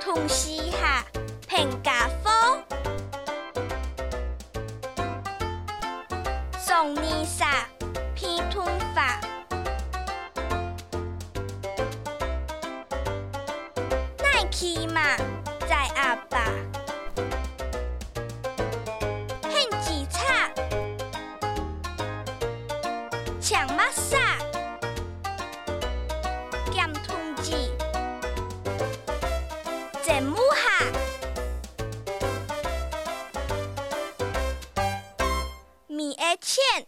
痛西哈，平甲风，送你啥？偏吞法，耐去嘛，在阿爸,爸。抢玛莎电筒机真母哈米 a 钱